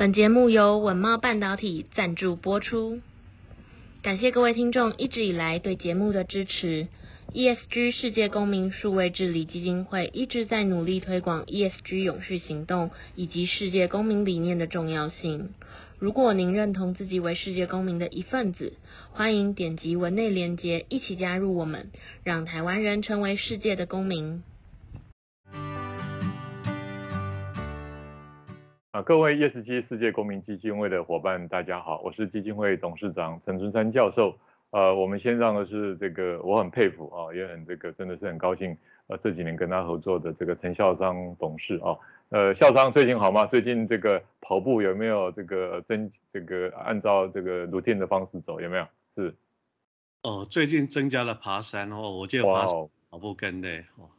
本节目由稳懋半导体赞助播出，感谢各位听众一直以来对节目的支持。ESG 世界公民数位治理基金会一直在努力推广 ESG 永续行动以及世界公民理念的重要性。如果您认同自己为世界公民的一份子，欢迎点击文内连结，一起加入我们，让台湾人成为世界的公民。啊，各位 ESG 世界公民基金会的伙伴，大家好，我是基金会董事长陈春山教授。呃，我们先让的是这个，我很佩服啊，也很这个，真的是很高兴。呃，这几年跟他合作的这个陈孝商董事啊，呃，孝商最近好吗？最近这个跑步有没有这个增这个按照这个 routine 的方式走有没有？是。哦，最近增加了爬山哦，我就爬跑步跟的哦。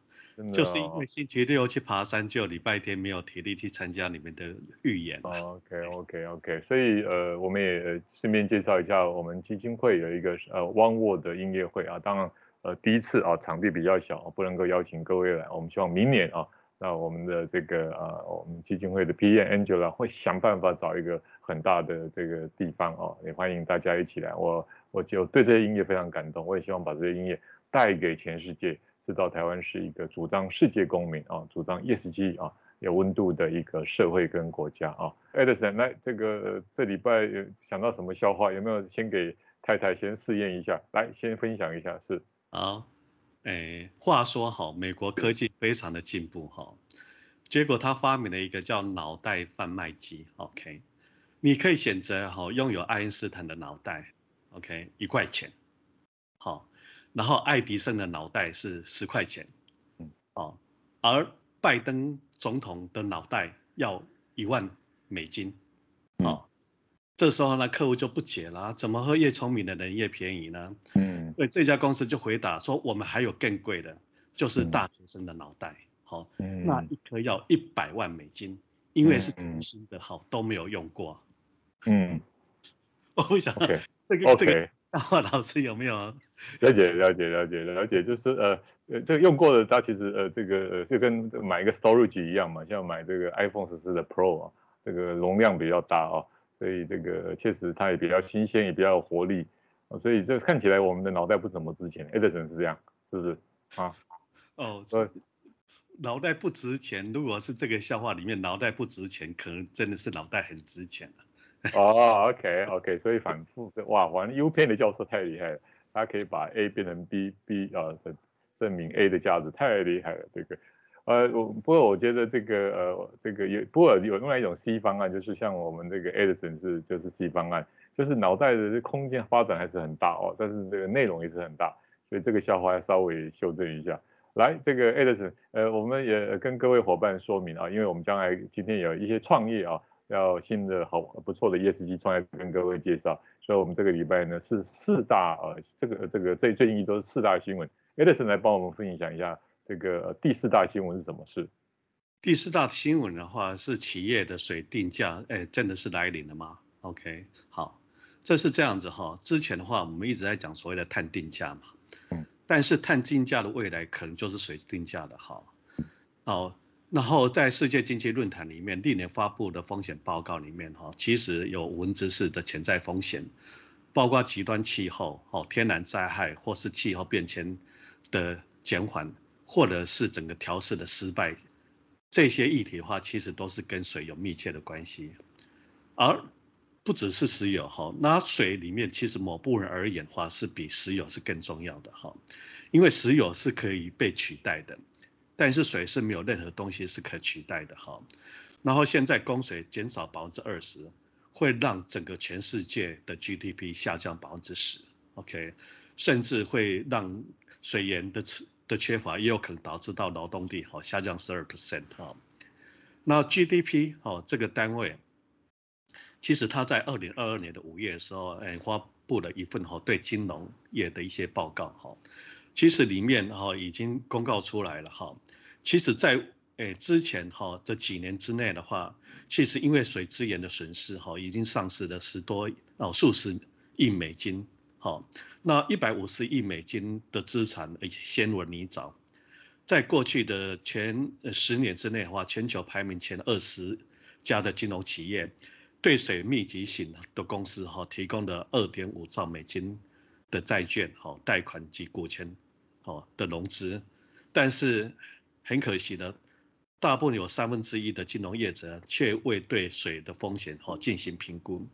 就是因为星期六去爬山，就礼拜天没有体力去参加你们的预演。OK OK OK，所以呃，我们也顺便介绍一下，我们基金会有一个呃 One World 的音乐会啊，当然呃第一次啊场地比较小，不能够邀请各位来，我们希望明年啊，那我们的这个啊我们基金会的 PE Angela 会想办法找一个很大的这个地方啊，也欢迎大家一起来。我我就对这些音乐非常感动，我也希望把这些音乐带给全世界。知道台湾是一个主张世界公民啊，主张 ESG 啊有温度的一个社会跟国家啊。Edison，来这个这礼拜有想到什么笑话？有没有先给太太先试验一下？来，先分享一下是。好，哎，话说好，美国科技非常的进步哈，结果他发明了一个叫脑袋贩卖机。OK，你可以选择哈拥有爱因斯坦的脑袋，OK，一块钱，好。然后爱迪生的脑袋是十块钱，嗯，哦，而拜登总统的脑袋要一万美金，哦，这时候呢，客户就不解了，怎么会越聪明的人越便宜呢？嗯，所以这家公司就回答说，我们还有更贵的，就是大学生的脑袋，好，那一颗要一百万美金，因为是新的，好，都没有用过，嗯，我会想这个这个。那老师有没有了解了解了解了解？就是呃呃，这个用过的，它其实呃这个呃就跟买一个 storage 一样嘛，像买这个 iPhone 十四的 Pro 啊，这个容量比较大啊，所以这个确实它也比较新鲜，也比较有活力啊，所以这看起来我们的脑袋不怎么值钱，Edison 是这样，是不是啊？哦，呃，脑袋不值钱，如果是这个笑话里面脑袋不值钱，可能真的是脑袋很值钱了。哦，OK，OK，所以反复的哇，反正 U 片的教授太厉害了，他可以把 A 变成 B，B 啊证证明 A 的价值太厉害了，这个，呃，我不过我觉得这个呃这个有不过有另外一种 C 方案，就是像我们这个 Edison 是就是 C 方案，就是脑袋的空间发展还是很大哦，但是这个内容也是很大，所以这个笑话要稍微修正一下。来，这个 Edison，呃，我们也跟各位伙伴说明啊，因为我们将来今天有一些创业啊。要新的好不错的 ESG 创业跟各位介绍，所以我们这个礼拜呢是四大呃这个这个最最近一周是四大新闻，Edison 来帮我们分享一下这个第四大新闻是什么事？第四大新闻的话是企业的水定价，哎，真的是来临了吗？OK，好，这是这样子哈，之前的话我们一直在讲所谓的碳定价嘛，嗯，但是碳定价的未来可能就是水定价的哈，好。然后在世界经济论坛里面历年发布的风险报告里面，哈，其实有文字式的潜在风险，包括极端气候、哦天然灾害或是气候变迁的减缓，或者是整个调适的失败，这些议题的话，其实都是跟水有密切的关系，而不只是石油，哈，那水里面其实某部分而言的话，是比石油是更重要的，哈，因为石油是可以被取代的。但是水是没有任何东西是可取代的哈，然后现在供水减少百分之二十，会让整个全世界的 GDP 下降百分之十，OK，甚至会让水源的的缺乏，也有可能导致到劳动力哈下降十二 percent 哈。那 GDP 哦这个单位，其实它在二零二二年的五月的时候，哎发布了一份哈对金融业的一些报告哈。其实里面哈已经公告出来了哈，其实在诶之前哈这几年之内的话，其实因为水资源的损失哈，已经丧失了十多哦数十亿美金哈，那一百五十亿美金的资产已经陷入泥沼，在过去的前十年之内的话，全球排名前二十家的金融企业，对水密集型的公司哈提供了二点五兆美金的债券哈贷款及股权哦的融资，但是很可惜的，大部分有三分之一的金融业者却未对水的风险哈进行评估。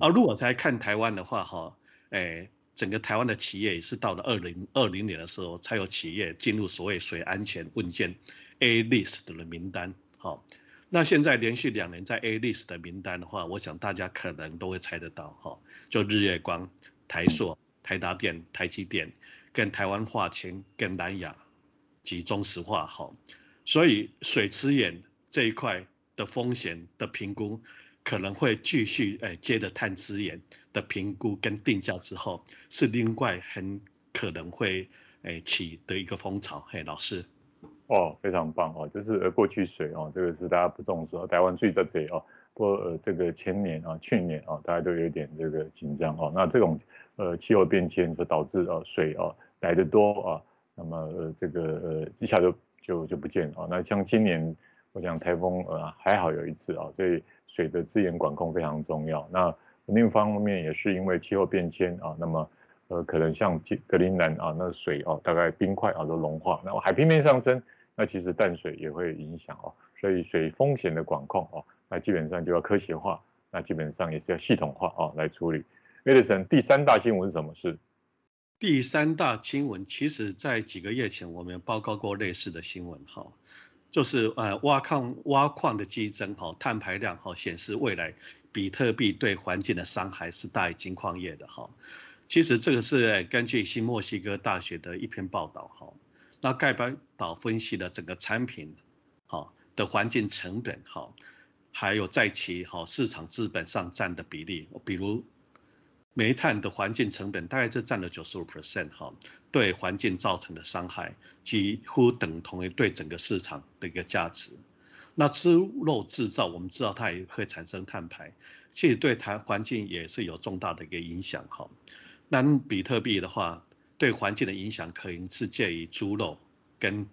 而如果再看台湾的话哈，诶，整个台湾的企业也是到了二零二零年的时候，才有企业进入所谓水安全问卷 A list 的名单。好，那现在连续两年在 A list 的名单的话，我想大家可能都会猜得到哈，就日月光、台塑、台达电、台积电、跟台湾化纤、跟南亚及中石化。好，所以水资源这一块的风险的评估。可能会继续诶，接着碳资源的评估跟定价之后，是另外很可能会诶起的一个风潮。嘿，老师，哦，非常棒哦，就是过去水哦，这个是大家不重视哦，台湾最在这哦，不过呃这个前年啊、去年啊，大家都有点这个紧张哦，那这种呃气候变迁所导致呃水啊来得多啊，那么呃这个呃一下就就就不见了啊，那像今年。我想台风呃还好有一次啊，所以水的资源管控非常重要。那另一方面也是因为气候变迁啊，那么呃可能像格陵兰啊，那水啊大概冰块啊都融化，那海平面上升，那其实淡水也会影响哦。所以水风险的管控哦，那基本上就要科学化，那基本上也是要系统化哦来处理。Edison 第三大新闻是什么事？第三大新闻，其实在几个月前我们报告过类似的新闻哈。就是呃挖矿挖矿的激增哈，碳排量哈显示未来比特币对环境的伤害是大于金矿业的哈。其实这个是根据新墨西哥大学的一篇报道哈。那该报道分析了整个产品哈的环境成本哈，还有在其哈市场资本上占的比例，比如。煤炭的环境成本大概就占了九十五 percent 哈，对环境造成的伤害几乎等同于对整个市场的一个价值。那猪肉制造，我们知道它也会产生碳排，其实对台环境也是有重大的一个影响哈。那比特币的话，对环境的影响可能是介于猪肉跟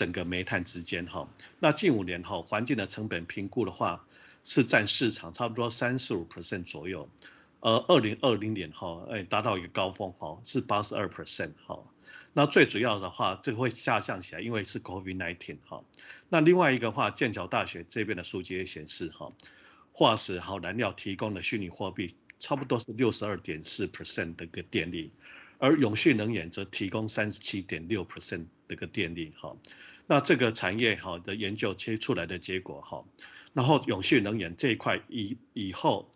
整个煤炭之间哈。那近五年哈，环境的成本评估的话，是占市场差不多三十五 percent 左右。呃，二零二零年哈，哎，达到一个高峰哈，是八十二 percent 哈。那最主要的话，这个会下降起来，因为是 COVID-19 哈。那另外一个话，剑桥大学这边的数据也显示哈，化石好燃料提供的虚拟货币差不多是六十二点四 percent 的一个电力，而永续能源则提供三十七点六 percent 这个电力哈。那这个产业哈的研究切出来的结果哈，然后永续能源这一块以以后。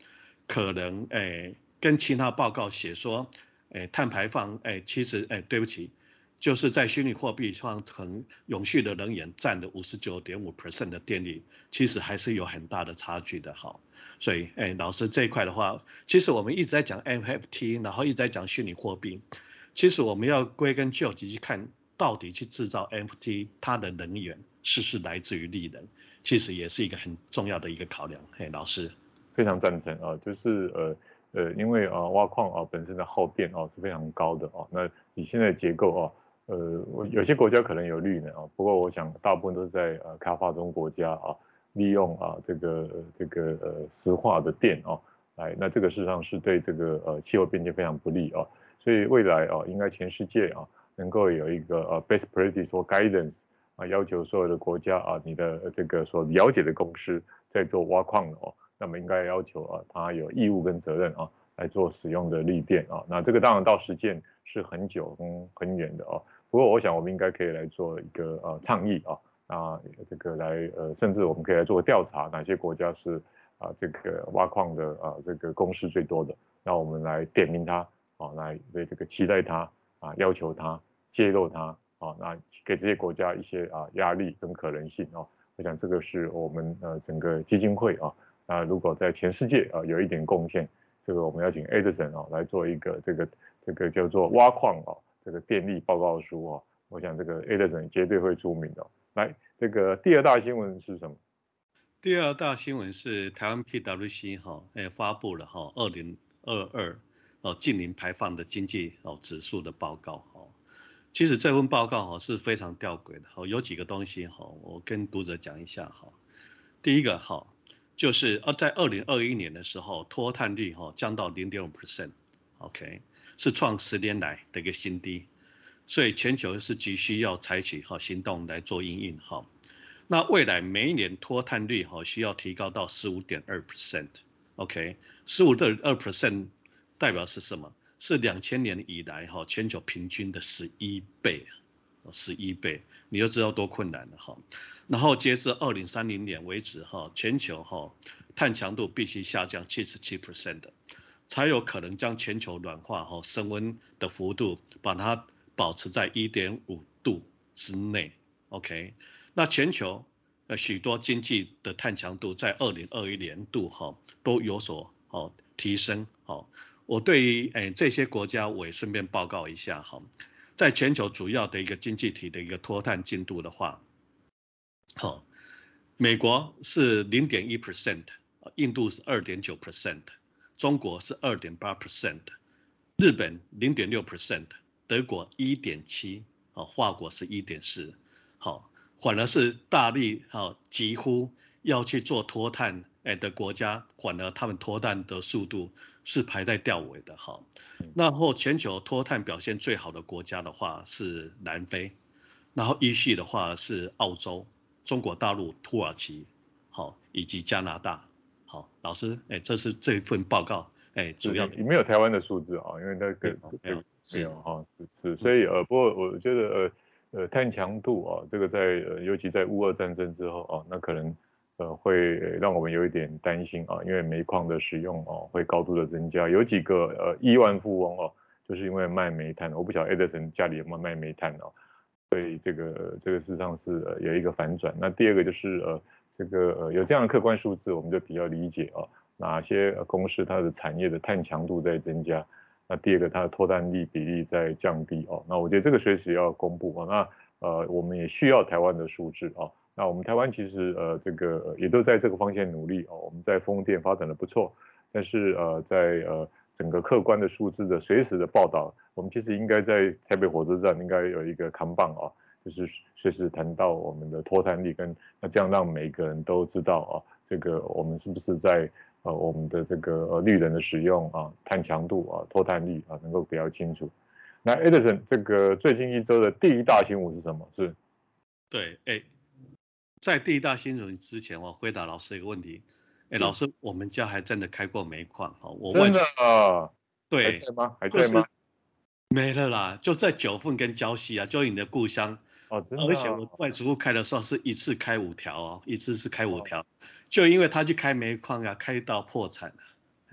可能诶、跟其他报告写说，诶、碳排放诶、其实诶、欸，对不起，就是在虚拟货币上成永续的能源占的五十九点五 percent 的电力，其实还是有很大的差距的哈。所以诶、老师这一块的话，其实我们一直在讲 NFT，然后一直在讲虚拟货币，其实我们要归根究底去看，到底去制造 NFT 它的能源是是来自于绿能，其实也是一个很重要的一个考量。嘿，老师。非常赞成啊，就是呃呃，因为啊挖矿啊本身的耗电啊是非常高的啊，那你现在结构啊，呃，有些国家可能有绿能啊，不过我想大部分都是在呃开发中国家啊，利用啊这个这个呃石化的电啊来，那这个事实上是对这个呃气候变迁非常不利啊，所以未来啊应该全世界啊能够有一个呃 best practice 或 guidance 啊，要求所有的国家啊你的这个所了解的公司在做挖矿的哦。那么应该要求啊，他有义务跟责任啊，来做使用的绿电啊。那这个当然到实践是很久跟很远的啊。不过我想我们应该可以来做一个呃倡议啊，那这个来呃，甚至我们可以来做调查，哪些国家是啊这个挖矿的啊这个公司最多的，那我们来点名他啊，来为这个期待他啊，要求他揭露他啊，那给这些国家一些啊压力跟可能性啊。我想这个是我们呃整个基金会啊。那如果在全世界啊有一点贡献，这个我们要请 Edison 啊来做一个这个这个叫做挖矿啊这个电力报告书啊，我想这个 Edison 绝对会出名的。来，这个第二大新闻是什么？第二大新闻是台湾 PwC 哈诶发布了哈二零二二哦近零排放的经济哦指数的报告哦。其实这份报告哈是非常吊诡的哦，有几个东西哈，我跟读者讲一下哈。第一个哈。就是呃在二零二一年的时候，脱碳率哈降到零点五 percent，OK，是创十年来的一个新低，所以全球是急需要采取好行动来做应应哈。那未来每一年脱碳率哈需要提高到十五点二 percent，OK，十五点二 percent 代表是什么？是两千年以来哈全球平均的十一倍，十一倍，你就知道多困难了哈。然后截至二零三零年为止哈，全球哈碳强度必须下降七十七 percent，才有可能将全球暖化哈升温的幅度把它保持在一点五度之内。OK，那全球呃许多经济的碳强度在二零二一年度哈都有所哦提升哈。我对于诶这些国家，我也顺便报告一下哈，在全球主要的一个经济体的一个脱碳进度的话，好，美国是零点一 percent，印度是二点九 percent，中国是二点八 percent，日本零点六 percent，德国一点七，啊，法国是一点四，好，反而是大力哈几乎要去做脱碳。哎的国家，反而他们脱碳的速度是排在吊尾的哈。然后全球脱碳表现最好的国家的话是南非，然后依序的话是澳洲、中国大陆、土耳其，好以及加拿大。好，老师，哎，这是这份报告，哎，主要没有台湾的数字啊，因为那个没有没有哈是是，所以呃，不过我觉得呃呃碳强度啊，这个在呃尤其在乌俄战争之后啊，那可能。呃，会让我们有一点担心啊，因为煤矿的使用哦、啊，会高度的增加。有几个呃亿万富翁哦、就是因为卖煤炭。我不晓得 Edison 家里有没有卖煤炭哦、啊，所以这个这个事实上是呃有一个反转。那第二个就是呃这个呃有这样的客观数字，我们就比较理解啊，哪些公司它的产业的碳强度在增加。那第二个它的脱碳率比例在降低哦、那我觉得这个随时要公布啊。那呃我们也需要台湾的数字啊。那我们台湾其实呃这个也都在这个方向努力哦，我们在风电发展的不错，但是呃在呃整个客观的数字的随时的报道，我们其实应该在台北火车站应该有一个扛棒啊，就是随时谈到我们的脱碳率跟那这样让每个人都知道啊，这个我们是不是在呃我们的这个呃绿能的使用啊，碳强度啊，脱碳率啊能够比较清楚。那 Edison 这个最近一周的第一大新闻是什么？是？对，哎。在第一大新闻之前，我回答老师一个问题。哎，老师，我们家还真的开过煤矿哈，我问真的啊？对，还在吗？还在吗？没了啦，就在九份跟礁溪啊，就你的故乡。哦，真的。而且我外祖父开的时候是一次开五条哦，一次是开五条，就因为他去开煤矿啊，开到破产了。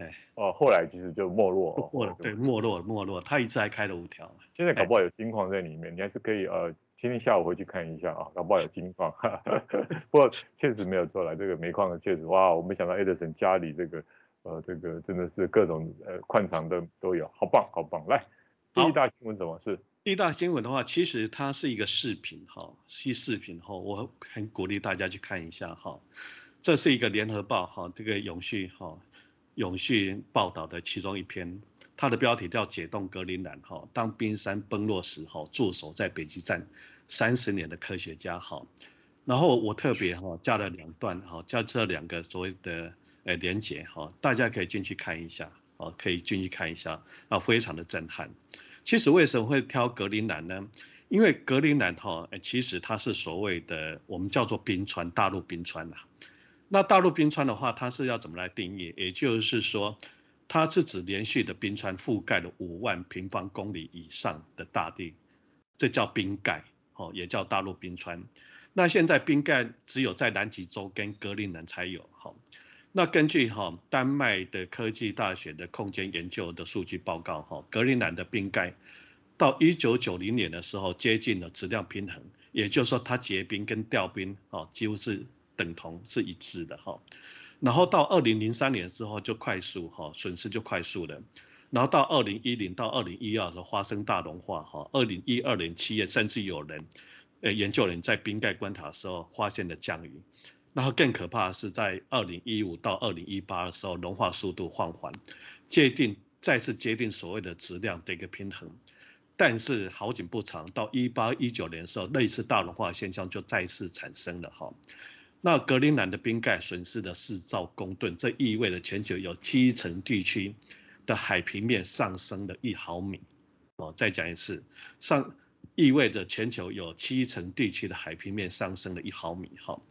哎，哦，后来其实就没落了。没落，对，没落，没落。他一次还开了五条。现在搞不好有金矿在里面，你还是可以呃，今天下午回去看一下啊，搞不好有金矿。不过确实没有错了，这个煤矿的确实哇，我没想到 Edison 家里这个呃这个真的是各种呃矿场的都有，好棒好棒。来，第一大新闻什么是？第一大新闻的话，其实它是一个视频哈，是视频哈，我很鼓励大家去看一下哈。这是一个联合报哈，这个永续哈。永续报道的其中一篇，它的标题叫《解冻格陵兰》哈，当冰山崩落时哈，驻守在北极站三十年的科学家哈。然后我特别哈加了两段哈，加这两个所谓的呃连接哈，大家可以进去看一下啊，可以进去看一下啊，非常的震撼。其实为什么会挑格陵兰呢？因为格陵兰哈，其实它是所谓的我们叫做冰川，大陆冰川呐。那大陆冰川的话，它是要怎么来定义？也就是说，它是指连续的冰川覆盖了五万平方公里以上的大地，这叫冰盖，哦，也叫大陆冰川。那现在冰盖只有在南极洲跟格陵兰才有，哈。那根据哈丹麦的科技大学的空间研究的数据报告，哈，格陵兰的冰盖到一九九零年的时候接近了质量平衡，也就是说它结冰跟掉冰，哦，几乎是。等同是一致的哈，然后到二零零三年之后就快速哈损失就快速了，然后到二零一零到二零一二的时候发生大融化哈，二零一二年七月甚至有人呃研究人在冰盖观察的时候发现了降雨，然后更可怕的是在二零一五到二零一八的时候融化速度放缓，界定再次界定所谓的质量的一个平衡，但是好景不长，到一八一九年的时候类似大融化现象就再次产生了哈。那格陵兰的冰盖损失了四兆公吨，这意味着全球有七成地区的海平面上升了一毫米。哦，再讲一次，上意味着全球有七成地区的海平面上升了一毫米。好，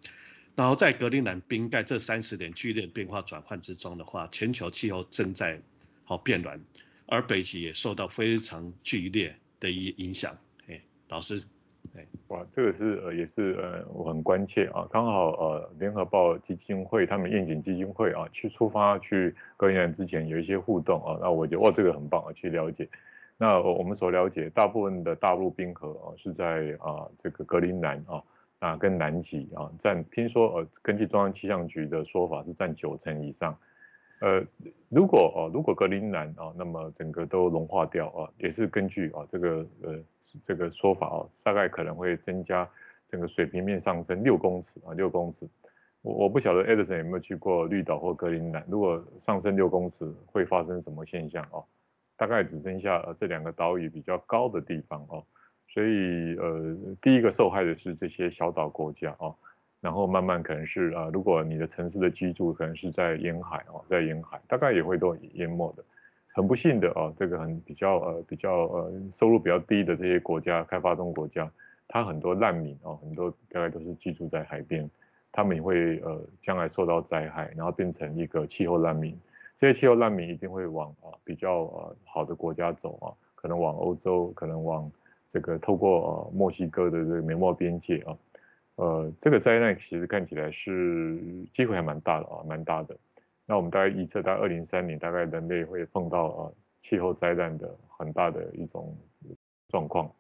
然后在格陵兰冰盖这三十年剧烈变化转换之中的话，全球气候正在好变暖，而北极也受到非常剧烈的一影响。哎，导师。对，哇，这个是呃也是呃我很关切啊，刚好呃联合报基金会他们愿景基金会啊去出发去格陵兰之前有一些互动啊，那我觉得哇这个很棒啊，去了解。那我们所了解大部分的大陆冰河啊是在啊这个格陵兰啊啊跟南极啊占，听说呃根据中央气象局的说法是占九成以上。呃，如果哦，如果格陵兰啊，那么整个都融化掉啊，也是根据啊这个呃这个说法啊，大概可能会增加整个水平面上升六公尺啊，六公尺。我我不晓得 Edison 有没有去过绿岛或格陵兰，如果上升六公尺会发生什么现象哦？大概只剩下这两个岛屿比较高的地方哦，所以呃，第一个受害的是这些小岛国家哦。然后慢慢可能是啊，如果你的城市的居住可能是在沿海哦，在沿海，大概也会都淹没的。很不幸的哦，这个很比较呃比较呃收入比较低的这些国家，开发中国家，它很多难民哦，很多大概都是居住在海边，他们也会呃将来受到灾害，然后变成一个气候难民。这些气候难民一定会往啊比较呃好的国家走啊，可能往欧洲，可能往这个透过呃墨西哥的这个美墨边界啊。呃，这个灾难其实看起来是机会还蛮大的啊，蛮大的。那我们大概预测，到二零三年，大概人类会碰到啊气候灾难的很大的一种状况。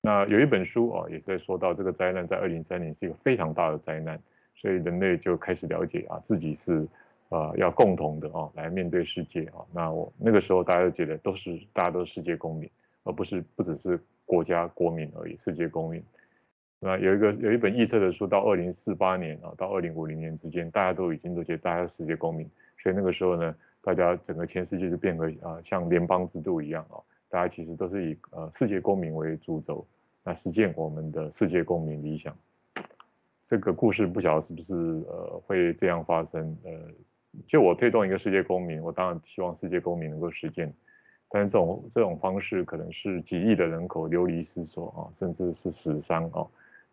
那有一本书啊，也是在说到这个灾难在二零三年是一个非常大的灾难，所以人类就开始了解啊自己是啊要共同的啊来面对世界啊。那我那个时候大家都觉得都是大家都是世界公民，而不是不只是国家国民而已，世界公民。那有一个有一本预测的书，到二零四八年啊，到二零五零年之间，大家都已经都觉得大家是世界公民，所以那个时候呢，大家整个全世界就变得啊像联邦制度一样啊，大家其实都是以呃世界公民为主轴，那实践我们的世界公民理想。这个故事不晓得是不是呃会这样发生？呃，就我推动一个世界公民，我当然希望世界公民能够实践。但是这种这种方式可能是几亿的人口流离失所啊，甚至是死伤啊。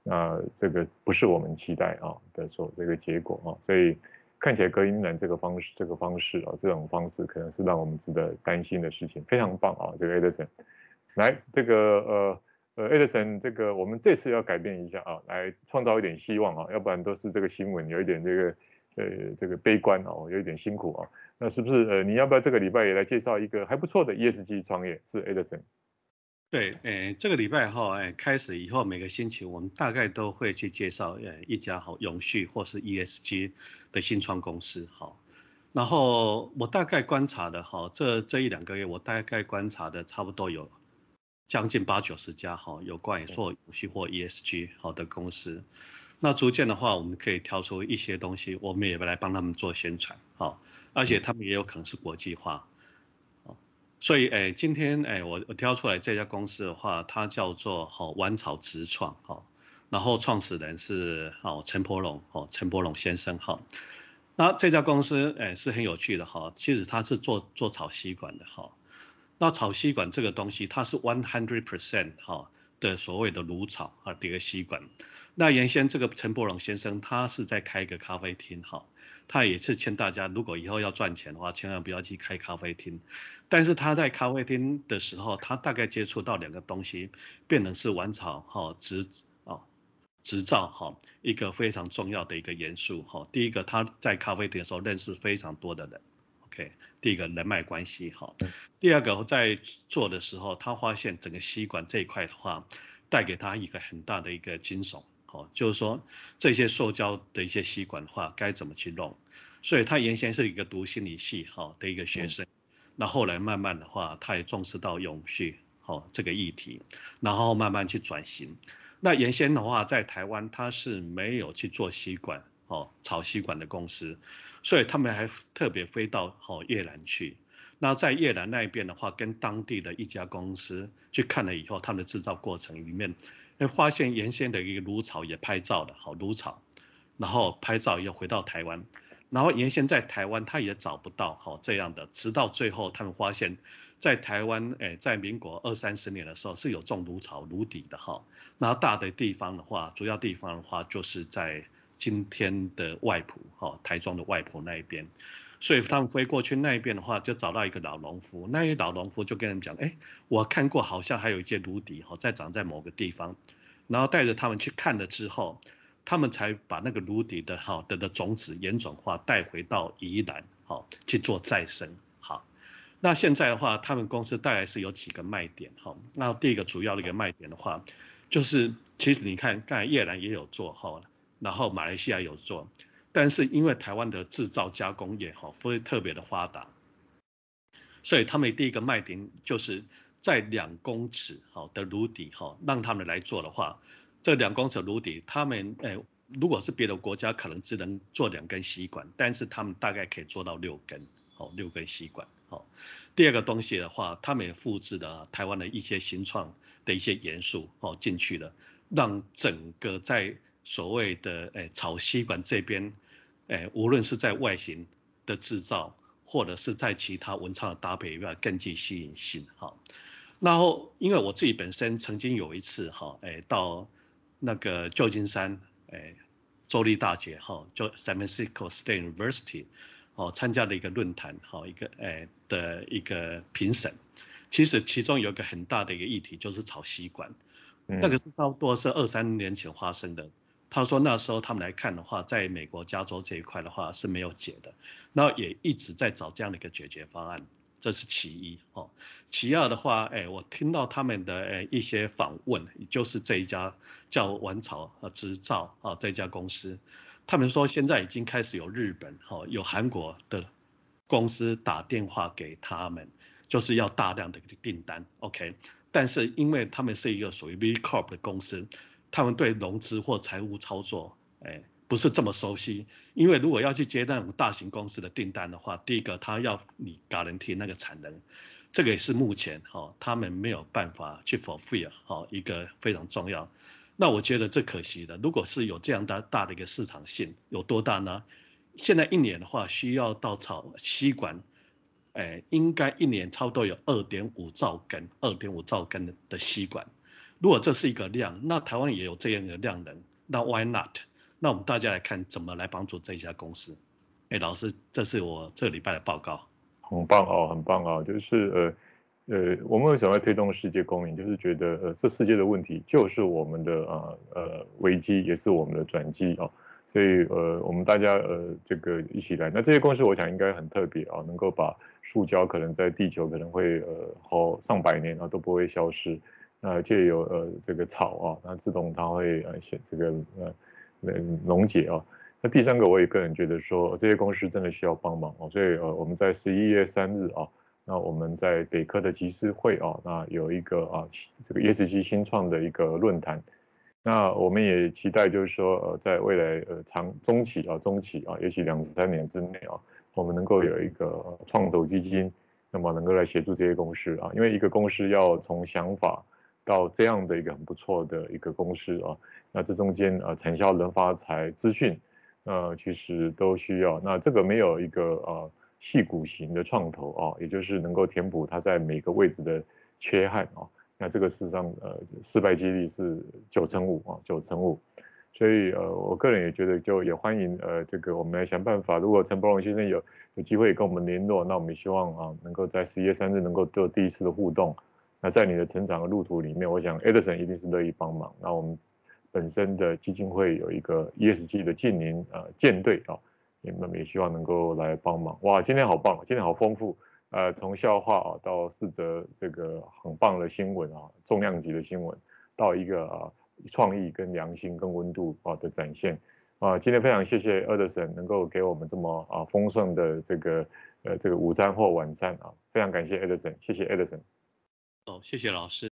那这个不是我们期待啊的说这个结果啊，所以看起来格陵兰这个方式，这个方式啊，这种方式可能是让我们值得担心的事情。非常棒啊，这个 Edison，来这个呃呃 Edison，这个我们这次要改变一下啊，来创造一点希望啊，要不然都是这个新闻有一点这个呃这个悲观啊，有一点辛苦啊。那是不是呃你要不要这个礼拜也来介绍一个还不错的 ESG 创业？是 Edison。对，诶，这个礼拜哈，诶，开始以后每个星期我们大概都会去介绍，诶，一家好永续或是 ESG 的新创公司，好，然后我大概观察的哈，这这一两个月我大概观察的差不多有将近八九十家哈，有关于做永续或 ESG 好的公司，那逐渐的话，我们可以挑出一些东西，我们也来帮他们做宣传，好，而且他们也有可能是国际化。所以，哎，今天，哎，我我挑出来这家公司的话，它叫做好玩草直创，哈，然后创始人是好陈柏龙，哦，陈柏龙先生，哈，那这家公司，哎，是很有趣的，哈，其实它是做做草吸管的，哈，那草吸管这个东西，它是 one hundred percent，哈的所谓的芦草啊的一个吸管，那原先这个陈柏龙先生，他是在开一个咖啡厅，哈。他也是劝大家，如果以后要赚钱的话，千万不要去开咖啡厅。但是他在咖啡厅的时候，他大概接触到两个东西，变成是玩草哈执啊执照哈一个非常重要的一个元素哈。第一个他在咖啡厅的时候认识非常多的人，OK，第一个人脉关系哈。第二个在做的时候，他发现整个吸管这一块的话，带给他一个很大的一个惊悚。哦，就是说这些塑胶的一些吸管的话，该怎么去弄？所以他原先是一个读心理系哈的一个学生，那后来慢慢的话，他也重视到永续哦这个议题，然后慢慢去转型。那原先的话，在台湾他是没有去做吸管哦炒吸管的公司，所以他们还特别飞到哦越南去。那在越南那边的话，跟当地的一家公司去看了以后，他们的制造过程里面。发现原先的一个芦草也拍照的，好芦草，然后拍照又回到台湾，然后原先在台湾他也找不到好这样的，直到最后他们发现，在台湾诶，在民国二三十年的时候是有种芦草芦荻的哈，然后大的地方的话，主要地方的话就是在今天的外埔哈，台中的外埔那一边。所以他们飞过去那一边的话，就找到一个老农夫，那一老农夫就跟人讲，哎，我看过好像还有一些芦笛哈，在长在某个地方，然后带着他们去看了之后，他们才把那个芦笛的哈的的种子演转化带回到宜兰哈去做再生。好，那现在的话，他们公司大概是有几个卖点哈，那第一个主要的一个卖点的话，就是其实你看刚才叶兰也有做哈，然后马来西亚有做。但是因为台湾的制造加工业哈，会特别的发达，所以他们第一个卖点就是在两公尺好的炉底哈，让他们来做的话，这两公尺炉底，他们诶如果是别的国家可能只能做两根吸管，但是他们大概可以做到六根，好六根吸管好。第二个东西的话，他们也复制了台湾的一些新创的一些元素哦进去了，让整个在所谓的诶草吸管这边，诶无论是在外形的制造，或者是在其他文创的搭配以外，更具吸引性哈。然后因为我自己本身曾经有一次哈，诶到那个旧金山诶州立大学哈，就 San Francisco State University 哦参加了一个论坛哈，一个诶的一个评审。其实其中有一个很大的一个议题就是草吸管，那个是差不多是二三年前发生的。他说那时候他们来看的话，在美国加州这一块的话是没有解的，那也一直在找这样的一个解决方案，这是其一哦。其二的话，哎，我听到他们的哎一些访问，就是这一家叫玩草呃制造啊这家公司，他们说现在已经开始有日本哈有韩国的公司打电话给他们，就是要大量的订单，OK，但是因为他们是一个属于 V Corp 的公司。他们对融资或财务操作，哎，不是这么熟悉。因为如果要去接那种大型公司的订单的话，第一个他要你 guarantee 那个产能，这个也是目前哈他们没有办法去 fulfill 哈一个非常重要。那我觉得这可惜的。如果是有这样大大的一个市场性，有多大呢？现在一年的话需要稻草吸管，哎，应该一年差不多有二点五兆根，二点五兆根的吸管。如果这是一个量，那台湾也有这样的量能，那 why not？那我们大家来看怎么来帮助这家公司。哎，老师，这是我这个礼拜的报告。很棒哦，很棒哦，就是呃呃，我们为什么要推动世界公民？就是觉得呃，这世界的问题就是我们的啊呃，呃危机，也是我们的转机哦。所以呃，我们大家呃这个一起来，那这些公司我想应该很特别啊，能够把塑胶可能在地球可能会呃好上百年啊都不会消失。那借由呃这个草啊，那自动它会呃写这个呃溶解啊。那第三个我也个人觉得说这些公司真的需要帮忙哦，所以呃我们在十一月三日啊，那我们在北科的集思会啊，那有一个啊这个 ESG 新创的一个论坛，那我们也期待就是说呃在未来呃长中期啊中期啊，也许两三年之内啊，我们能够有一个创投基金，那么能够来协助这些公司啊，因为一个公司要从想法。到这样的一个很不错的一个公司啊，那这中间啊产销人发财资讯，呃其实都需要。那这个没有一个呃矽谷型的创投啊，也就是能够填补它在每个位置的缺憾啊，那这个事实上呃失败几率是九成五啊九成五。所以呃我个人也觉得就也欢迎呃这个我们来想办法，如果陈伯荣先生有有机会跟我们联络，那我们希望啊能够在十一月三日能够做第一次的互动。那在你的成长的路途里面，我想 Edison 一定是乐意帮忙。那我们本身的基金会有一个 ESG 的近邻呃舰队啊，你们也希望能够来帮忙。哇，今天好棒，今天好丰富，呃，从笑话啊到四则这个很棒的新闻啊，重量级的新闻，到一个啊创意跟良心跟温度啊的展现啊，今天非常谢谢 Edison 能够给我们这么啊丰盛的这个呃这个午餐或晚餐啊，非常感谢 Edison，谢谢 Edison。哦，谢谢老师。